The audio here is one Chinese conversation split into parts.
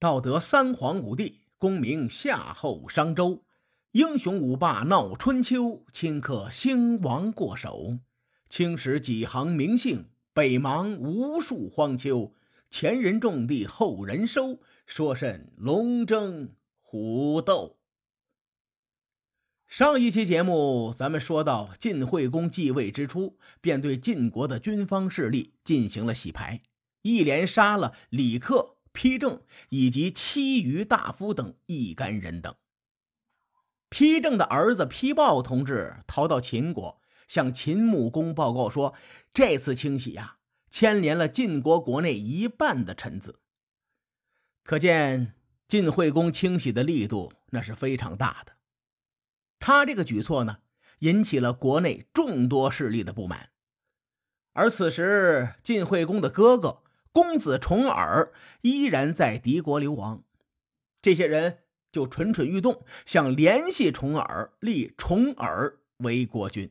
道德三皇五帝，功名夏后商周，英雄五霸闹春秋，顷刻兴亡过手。青史几行名姓，北邙无数荒丘。前人种地，后人收，说甚龙争虎斗？上一期节目，咱们说到晋惠公继位之初，便对晋国的军方势力进行了洗牌，一连杀了李克、丕正以及其余大夫等一干人等。丕正的儿子丕豹同志逃到秦国，向秦穆公报告说，这次清洗呀。牵连了晋国国内一半的臣子，可见晋惠公清洗的力度那是非常大的。他这个举措呢，引起了国内众多势力的不满。而此时，晋惠公的哥哥公子重耳依然在敌国流亡，这些人就蠢蠢欲动，想联系重耳，立重耳为国君。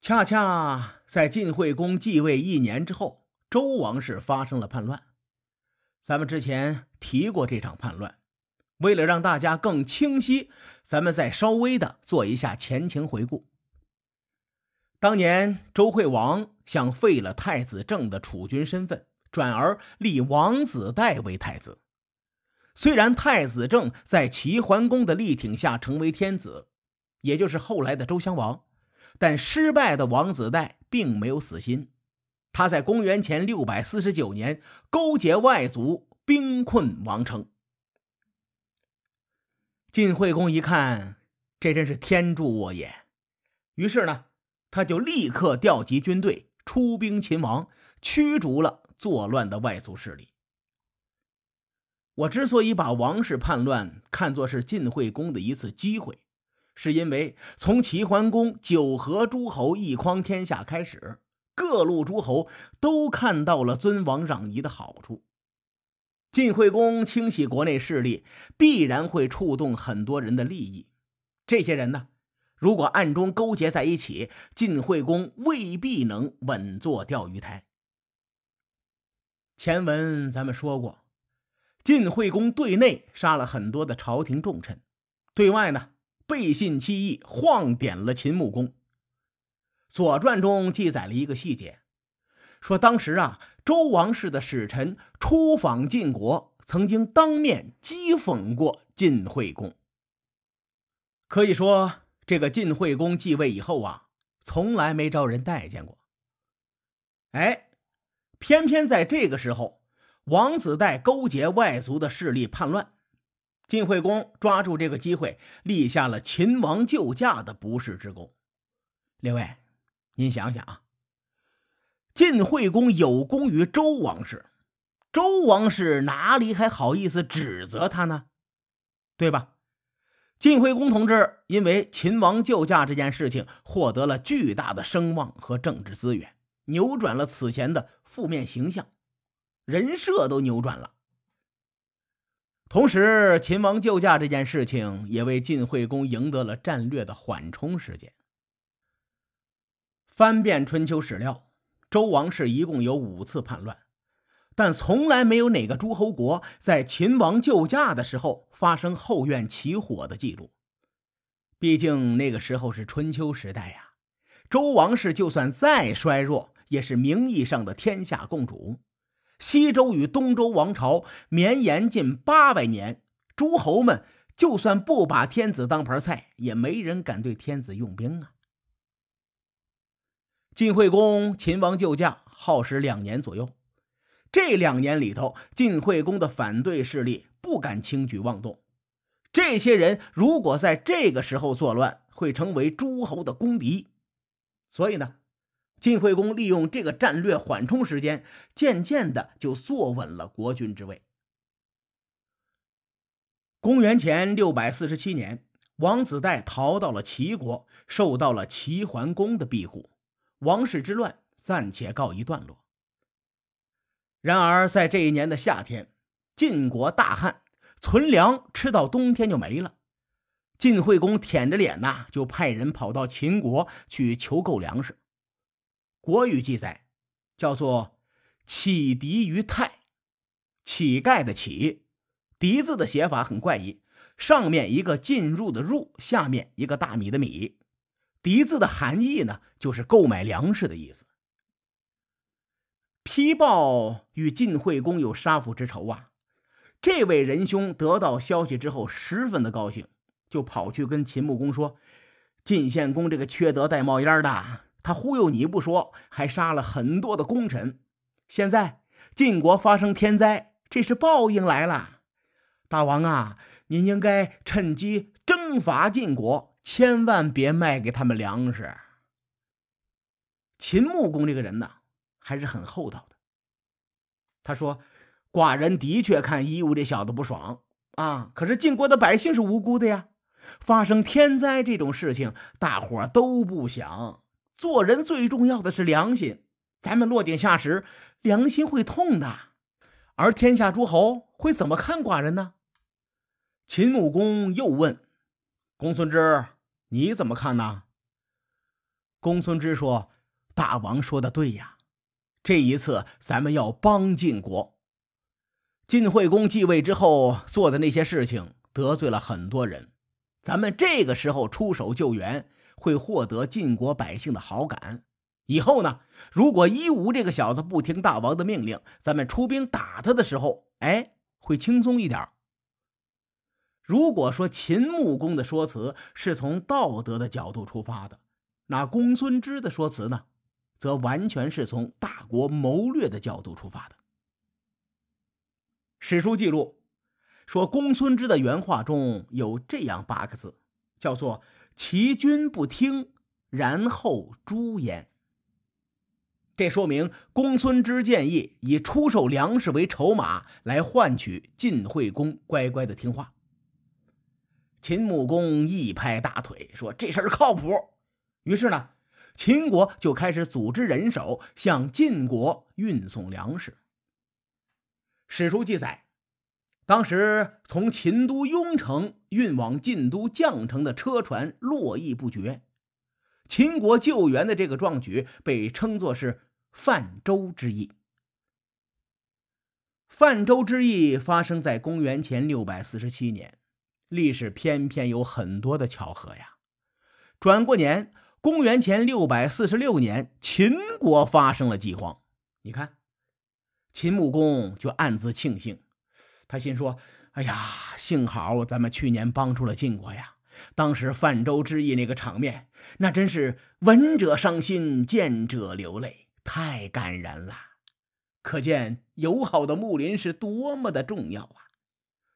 恰恰在晋惠公继位一年之后，周王室发生了叛乱。咱们之前提过这场叛乱，为了让大家更清晰，咱们再稍微的做一下前情回顾。当年周惠王想废了太子正的储君身份，转而立王子代为太子。虽然太子正在齐桓公的力挺下成为天子，也就是后来的周襄王。但失败的王子带并没有死心，他在公元前六百四十九年勾结外族，兵困王城。晋惠公一看，这真是天助我也，于是呢，他就立刻调集军队出兵秦王，驱逐了作乱的外族势力。我之所以把王室叛乱看作是晋惠公的一次机会。是因为从齐桓公九合诸侯一匡天下开始，各路诸侯都看到了尊王攘夷的好处。晋惠公清洗国内势力，必然会触动很多人的利益。这些人呢，如果暗中勾结在一起，晋惠公未必能稳坐钓鱼台。前文咱们说过，晋惠公对内杀了很多的朝廷重臣，对外呢。背信弃义，晃点了秦穆公。《左传》中记载了一个细节，说当时啊，周王室的使臣出访晋国，曾经当面讥讽过晋惠公。可以说，这个晋惠公继位以后啊，从来没招人待见过。哎，偏偏在这个时候，王子带勾结外族的势力叛乱。晋惠公抓住这个机会，立下了秦王救驾的不世之功。另外，您想想啊，晋惠公有功于周王室，周王室哪里还好意思指责他呢？对吧？晋惠公同志因为秦王救驾这件事情，获得了巨大的声望和政治资源，扭转了此前的负面形象，人设都扭转了。同时，秦王救驾这件事情也为晋惠公赢得了战略的缓冲时间。翻遍春秋史料，周王室一共有五次叛乱，但从来没有哪个诸侯国在秦王救驾的时候发生后院起火的记录。毕竟那个时候是春秋时代呀，周王室就算再衰弱，也是名义上的天下共主。西周与东周王朝绵延近八百年，诸侯们就算不把天子当盘菜，也没人敢对天子用兵啊。晋惠公秦王救驾耗时两年左右，这两年里头，晋惠公的反对势力不敢轻举妄动。这些人如果在这个时候作乱，会成为诸侯的公敌。所以呢？晋惠公利用这个战略缓冲时间，渐渐的就坐稳了国君之位。公元前六百四十七年，王子带逃到了齐国，受到了齐桓公的庇护，王室之乱暂且告一段落。然而，在这一年的夏天，晋国大旱，存粮吃到冬天就没了。晋惠公舔着脸呐，就派人跑到秦国去求购粮食。国语记载，叫做“启敌于泰”，乞丐的乞，狄字的写法很怪异，上面一个进入的入，下面一个大米的米。狄字的含义呢，就是购买粮食的意思。批报与晋惠公有杀父之仇啊！这位仁兄得到消息之后，十分的高兴，就跑去跟秦穆公说：“晋献公这个缺德带冒烟的，他忽悠你不说，还杀了很多的功臣。现在晋国发生天灾，这是报应来了。大王啊，您应该趁机征伐晋国，千万别卖给他们粮食。”秦穆公这个人呢？还是很厚道的。他说：“寡人的确看伊吾这小子不爽啊，可是晋国的百姓是无辜的呀。发生天灾这种事情，大伙都不想。做人最重要的是良心，咱们落井下石，良心会痛的。而天下诸侯会怎么看寡人呢？”秦穆公又问：“公孙之，你怎么看呢？”公孙之说：“大王说的对呀。”这一次，咱们要帮晋国。晋惠公继位之后做的那些事情得罪了很多人，咱们这个时候出手救援，会获得晋国百姓的好感。以后呢，如果伊吾这个小子不听大王的命令，咱们出兵打他的时候，哎，会轻松一点。如果说秦穆公的说辞是从道德的角度出发的，那公孙支的说辞呢？则完全是从大国谋略的角度出发的。史书记录说，公孙支的原话中有这样八个字，叫做“其君不听，然后诛焉”。这说明公孙支建议以出售粮食为筹码，来换取晋惠公乖乖的听话。秦穆公一拍大腿说：“这事儿靠谱。”于是呢。秦国就开始组织人手向晋国运送粮食。史书记载，当时从秦都雍城运往晋都绛城的车船络绎不绝。秦国救援的这个壮举被称作是泛舟之役。泛舟之役发生在公元前六百四十七年，历史偏偏有很多的巧合呀。转过年。公元前六百四十六年，秦国发生了饥荒。你看，秦穆公就暗自庆幸，他心说：“哎呀，幸好咱们去年帮助了晋国呀！当时泛舟之役那个场面，那真是闻者伤心，见者流泪，太感人了。可见友好的睦邻是多么的重要啊！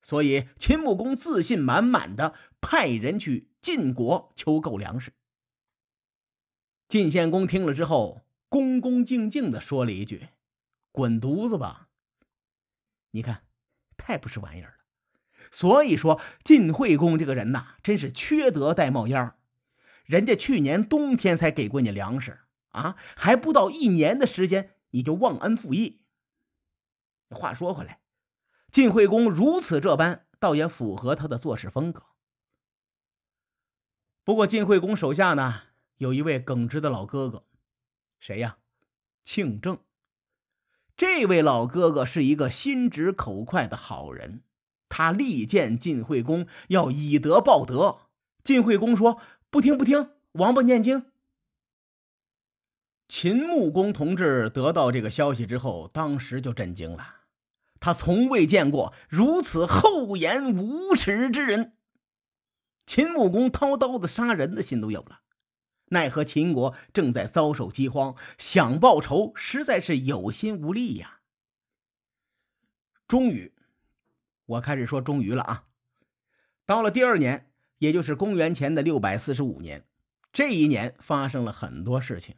所以，秦穆公自信满满的派人去晋国求购粮食。”晋献公听了之后，恭恭敬敬的说了一句：“滚犊子吧！”你看，太不是玩意儿了。所以说，晋惠公这个人呐，真是缺德带冒烟人家去年冬天才给过你粮食啊，还不到一年的时间，你就忘恩负义。话说回来，晋惠公如此这般，倒也符合他的做事风格。不过，晋惠公手下呢？有一位耿直的老哥哥，谁呀？庆正。这位老哥哥是一个心直口快的好人，他力荐晋惠公要以德报德。晋惠公说：“不听不听，王八念经。”秦穆公同志得到这个消息之后，当时就震惊了，他从未见过如此厚颜无耻之人。秦穆公掏刀子杀人的心都有了。奈何秦国正在遭受饥荒，想报仇实在是有心无力呀。终于，我开始说终于了啊！到了第二年，也就是公元前的六百四十五年，这一年发生了很多事情。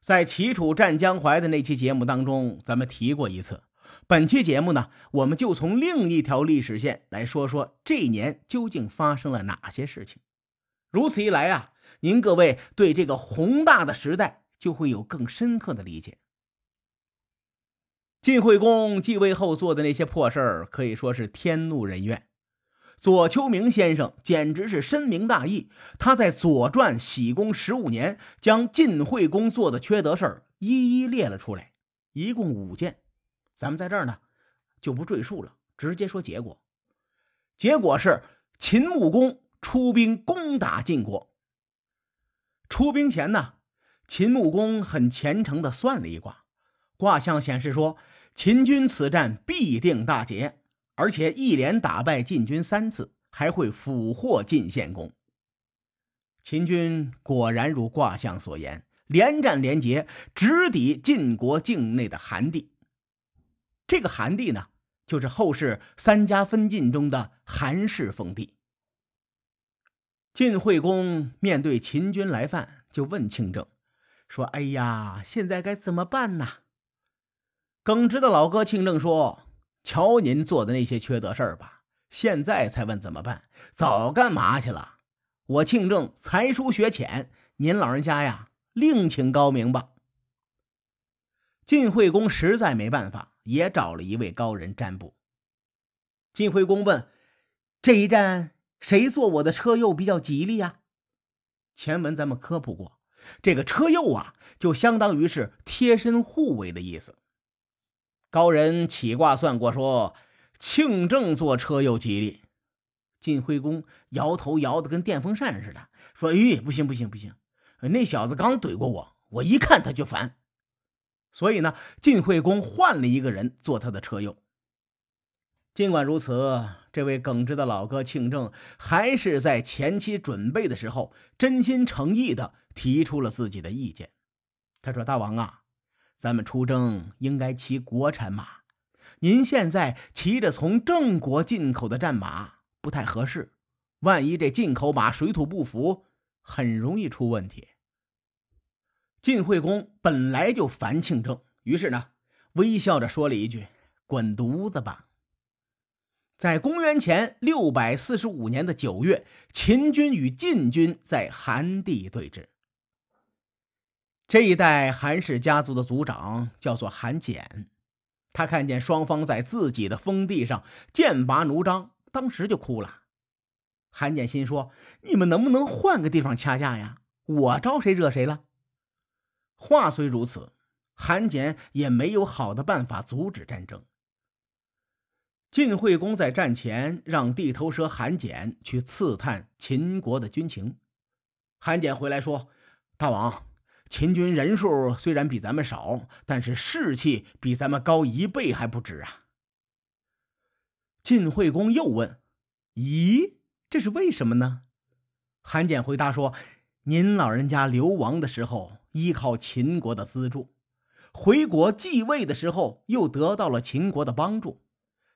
在齐楚战江淮的那期节目当中，咱们提过一次。本期节目呢，我们就从另一条历史线来说说这一年究竟发生了哪些事情。如此一来啊，您各位对这个宏大的时代就会有更深刻的理解。晋惠公继位后做的那些破事儿，可以说是天怒人怨。左丘明先生简直是深明大义，他在《左传》喜公十五年，将晋惠公做的缺德事儿一一列了出来，一共五件。咱们在这儿呢，就不赘述了，直接说结果。结果是秦穆公出兵攻打晋国。出兵前呢，秦穆公很虔诚的算了一卦，卦象显示说秦军此战必定大捷，而且一连打败晋军三次，还会俘获晋献公。秦军果然如卦象所言，连战连捷，直抵晋国境内的韩地。这个韩地呢？就是后世三家分晋中的韩氏封地。晋惠公面对秦军来犯，就问庆政说：“哎呀，现在该怎么办呢？”耿直的老哥庆政说：“瞧您做的那些缺德事儿吧，现在才问怎么办，早干嘛去了？我庆政才疏学浅，您老人家呀，另请高明吧。”晋惠公实在没办法。也找了一位高人占卜。晋惠公问：“这一战谁做我的车右比较吉利呀？”前文咱们科普过，这个车右啊，就相当于是贴身护卫的意思。高人起卦算过，说庆正坐车右吉利。晋惠公摇头摇的跟电风扇似的，说：“咦，不行不行不行，那小子刚怼过我，我一看他就烦。”所以呢，晋惠公换了一个人做他的车右。尽管如此，这位耿直的老哥庆正还是在前期准备的时候，真心诚意的提出了自己的意见。他说：“大王啊，咱们出征应该骑国产马，您现在骑着从郑国进口的战马不太合适，万一这进口马水土不服，很容易出问题。”晋惠公本来就烦庆正，于是呢，微笑着说了一句：“滚犊子吧！”在公元前六百四十五年的九月，秦军与晋军在韩地对峙。这一代韩氏家族的族长叫做韩简，他看见双方在自己的封地上剑拔弩张，当时就哭了。韩简心说：“你们能不能换个地方掐架呀？我招谁惹谁了？”话虽如此，韩简也没有好的办法阻止战争。晋惠公在战前让地头蛇韩简去刺探秦国的军情。韩简回来说：“大王，秦军人数虽然比咱们少，但是士气比咱们高一倍还不止啊。”晋惠公又问：“咦，这是为什么呢？”韩简回答说：“您老人家流亡的时候。”依靠秦国的资助，回国继位的时候又得到了秦国的帮助。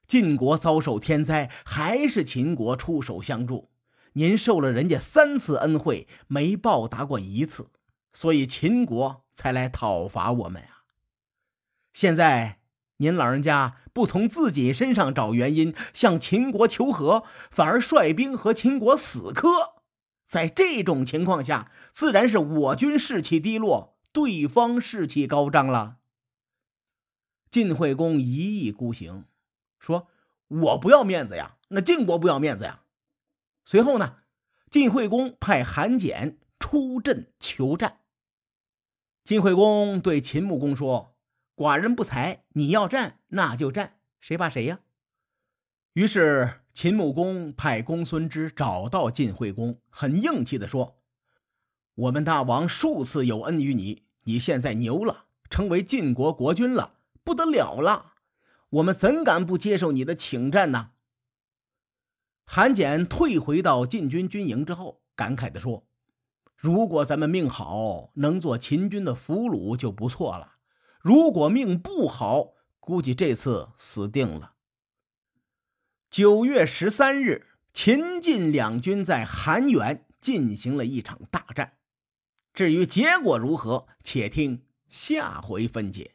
晋国遭受天灾，还是秦国出手相助。您受了人家三次恩惠，没报答过一次，所以秦国才来讨伐我们啊。现在您老人家不从自己身上找原因，向秦国求和，反而率兵和秦国死磕。在这种情况下，自然是我军士气低落，对方士气高涨了。晋惠公一意孤行，说：“我不要面子呀，那晋国不要面子呀。”随后呢，晋惠公派韩简出阵求战。晋惠公对秦穆公说：“寡人不才，你要战那就战，谁怕谁呀？”于是。秦穆公派公孙支找到晋惠公，很硬气地说：“我们大王数次有恩于你，你现在牛了，成为晋国国君了，不得了了！我们怎敢不接受你的请战呢？”韩简退回到晋军军营之后，感慨地说：“如果咱们命好，能做秦军的俘虏就不错了；如果命不好，估计这次死定了。”九月十三日，秦晋两军在韩原进行了一场大战。至于结果如何，且听下回分解。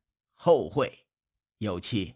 后会有期。